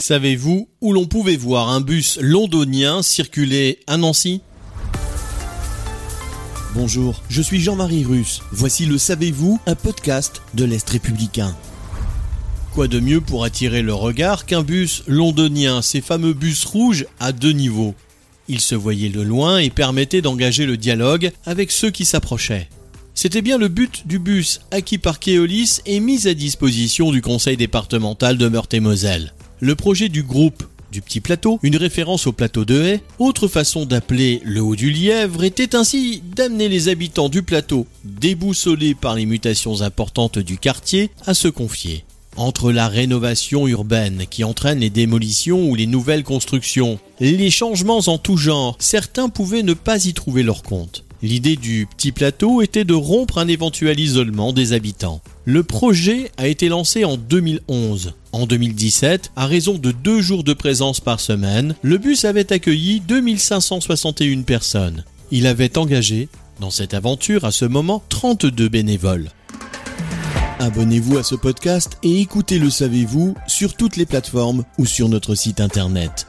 Savez-vous où l'on pouvait voir un bus londonien circuler à Nancy? Bonjour, je suis Jean-Marie Russe. Voici le Savez-vous, un podcast de l'Est républicain. Quoi de mieux pour attirer le regard qu'un bus londonien, ces fameux bus rouges à deux niveaux? Il se voyait de loin et permettait d'engager le dialogue avec ceux qui s'approchaient. C'était bien le but du bus acquis par Keolis et mis à disposition du conseil départemental de Meurthe-et-Moselle. Le projet du groupe du petit plateau, une référence au plateau de haie, autre façon d'appeler le haut du lièvre, était ainsi d'amener les habitants du plateau, déboussolés par les mutations importantes du quartier, à se confier. Entre la rénovation urbaine qui entraîne les démolitions ou les nouvelles constructions, les changements en tout genre, certains pouvaient ne pas y trouver leur compte. L'idée du petit plateau était de rompre un éventuel isolement des habitants. Le projet a été lancé en 2011. En 2017, à raison de deux jours de présence par semaine, le bus avait accueilli 2561 personnes. Il avait engagé, dans cette aventure à ce moment, 32 bénévoles. Abonnez-vous à ce podcast et écoutez Le Savez-vous sur toutes les plateformes ou sur notre site internet.